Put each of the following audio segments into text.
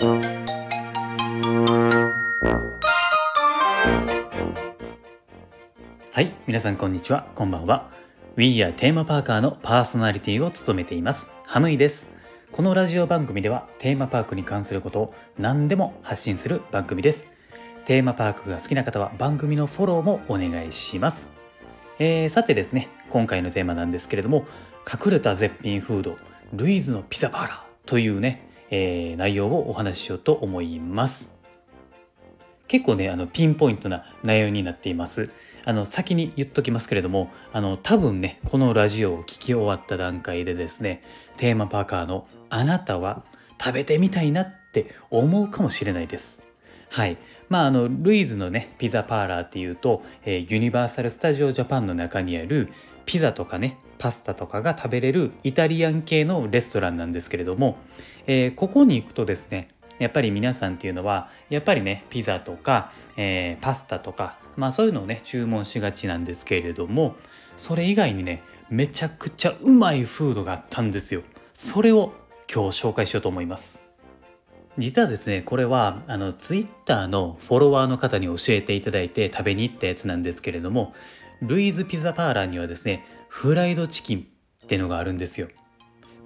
はい皆さんこんにちは。こんばんは。We are テーマパーカーのパーソナリティを務めています。ハムイです。このラジオ番組ではテーマパークに関することを何でも発信する番組です。テーマパークが好きな方は番組のフォローもお願いします。えー、さてですね今回のテーマなんですけれども隠れた絶品フードルイズのピザパーラーというね、えー、内容をお話ししようと思います。結構ねあのピンポイントな内容になっています。あの先に言っときますけれどもあの多分ねこのラジオを聴き終わった段階でですねテーマパーカーのあなたは食べてみたいなって思うかもしれないです。はい。まああのルイズのねピザパーラーっていうと、えー、ユニバーサル・スタジオ・ジャパンの中にあるピザとかねパスタとかが食べれるイタリアン系のレストランなんですけれども、えー、ここに行くとですねやっぱり皆さんっていうのはやっぱりねピザとか、えー、パスタとかまあそういうのをね注文しがちなんですけれどもそれ以外にねめちゃくちゃうまいフードがあったんですよ。それを今日紹介しようと思います。実はですねこれはあのツイッターのフォロワーの方に教えていただいて食べに行ったやつなんですけれどもルイーズピザパーラーにはですねフライドチキンっていうのがあるんですよ。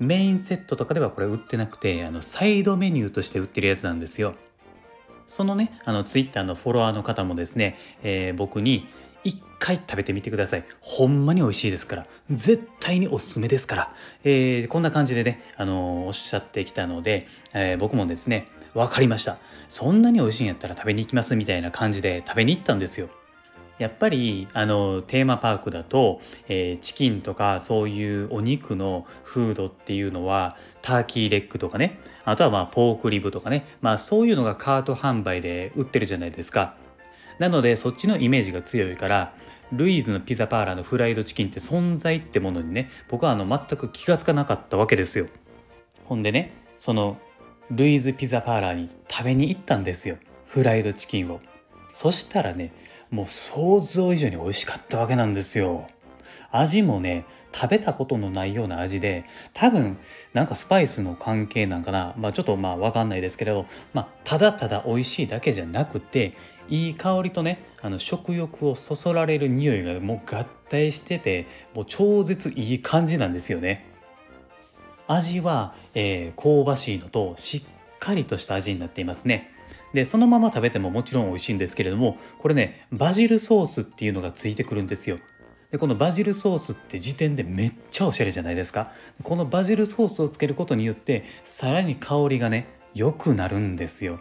メインセットとかではこれ売ってなくてあのサイドメニューとして売ってるやつなんですよ。そのねあのツイッターのフォロワーの方もですね、えー、僕に一回食べてみてください。ほんまに美味しいですから。絶対におすすめですから、えー、こんな感じでね、あのー、おっしゃってきたので、えー、僕もですね分かりました。そんなに美味しいんやったら食べに行きますみたいな感じで食べに行ったんですよ。やっぱりあのテーマパークだと、えー、チキンとかそういうお肉のフードっていうのはターキーレッグとかねあとはまあポークリブとかねまあそういうのがカート販売で売ってるじゃないですか。なのでそっちのイメージが強いからルイーズのピザパーラーのフライドチキンって存在ってものにね僕はあの全く気が付かなかったわけですよ。ほんでねそのルイーズピザパーラーに食べに行ったんですよ。フライドチキンを。そしたらねもう想像以上に美味しかったわけなんですよ。味もね食べたことのないような味で多分なんかスパイスの関係なんかな。まあちょっとまあ分かんないですけれどまあただただ美味しいだけじゃなくていい香りとねあの食欲をそそられる匂いがもう合体しててもう超絶いい感じなんですよね。味は、えー、香ばしいのとしっかりとした味になっていますね。でそのまま食べてももちろん美味しいんですけれどもこれねバジルソースっていうのがついてくるんですよ。でこのバジルソースって時点でめっちゃおしゃれじゃないですか。このバジルソースをつけることによってさらに香りがね良くなるんですよ。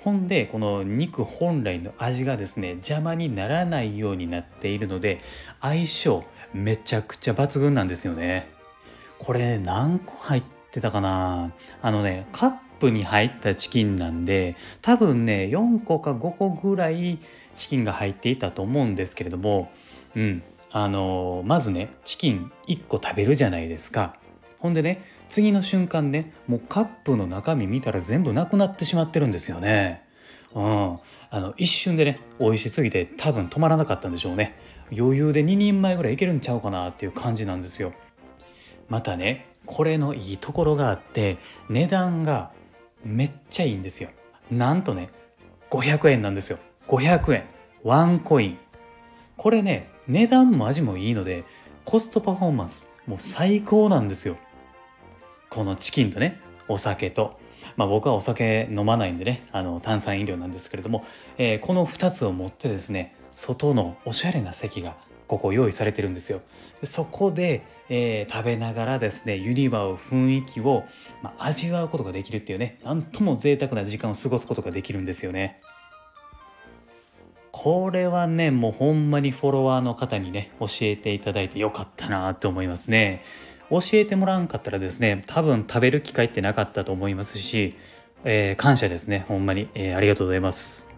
ほんでこの肉本来の味がですね邪魔にならないようになっているので相性めちゃくちゃ抜群なんですよね。これ何個入ってたかな？あのねカップに入ったチキンなんで多分ね4個か5個ぐらいチキンが入っていたと思うんですけれどもうんあのまずねチキン1個食べるじゃないですか。ほんでね次の瞬間ねもうカップの中身見たら全部なくなってしまってるんですよね。うんあの一瞬でね美味しすぎて多分止まらなかったんでしょうね。余裕で2人前ぐらいいけるんちゃうかなっていう感じなんですよ。またねこれのいいところがあって値段がめっちゃいいんですよ。なんとね500円なんですよ。500円。ワンコイン。これね値段も味もいいのでコストパフォーマンスもう最高なんですよ。このチキンとねお酒と。まあ僕はお酒飲まないんでねあの炭酸飲料なんですけれども、えー、この2つを持ってですね外のおしゃれな席がここ用意されてるんですよ。でそこで、えー、食べながらですねユニバー雰囲気を、まあ、味わうことができるっていうねなんとも贅沢な時間を過ごすことができるんですよね。これはねもうほんまにフォロワーの方にね教えていただいてよかったなと思いますね。教えてもらわんかったらですね多分食べる機会ってなかったと思いますし、えー、感謝ですねほんまに、えー、ありがとうございます。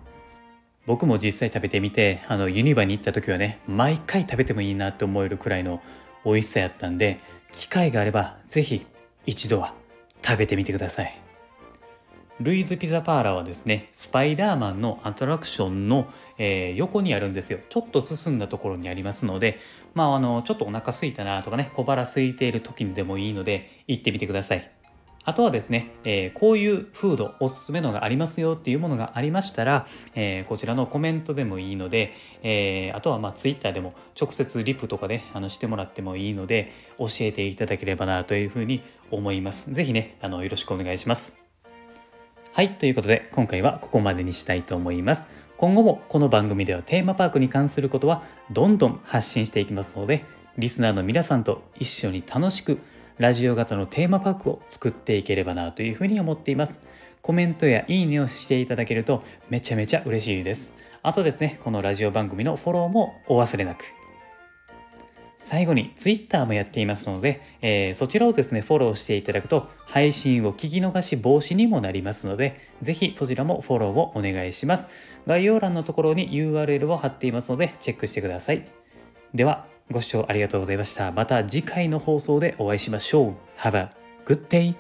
僕も実際食べてみてあのユニバに行った時はね毎回食べてもいいなって思えるくらいの美味しさやったんで機会があれば是非一度は食べてみてください。ルイズピザパーラーはですねスパイダーマンのアトラクションの、えー、横にあるんですよ。ちょっと進んだところにありますのでまああのちょっとお腹空いたなとかね小腹空いている時にでもいいので行ってみてください。あとはですね、えー、こういうフードおすすめのがありますよっていうものがありましたら、えー、こちらのコメントでもいいので、えー、あとはまあ Twitter でも直接リプとかであのしてもらってもいいので教えていただければなというふうに思います。ぜひね、あのよろしくお願いします。はい、ということで今回はここまでにしたいと思います。今後もこの番組ではテーマパークに関することはどんどん発信していきますので、リスナーの皆さんと一緒に楽しくラジオ型のテーマパークを作っていければなというふうに思っています。コメントやいいねをしていただけるとめちゃめちゃ嬉しいです。あとですね、このラジオ番組のフォローもお忘れなく。最後に Twitter もやっていますので、えー、そちらをですね、フォローしていただくと配信を聞き逃し防止にもなりますので、ぜひそちらもフォローをお願いします。概要欄のところに URL を貼っていますので、チェックしてください。では、ご視聴ありがとうございました。また次回の放送でお会いしましょう。Have a good day!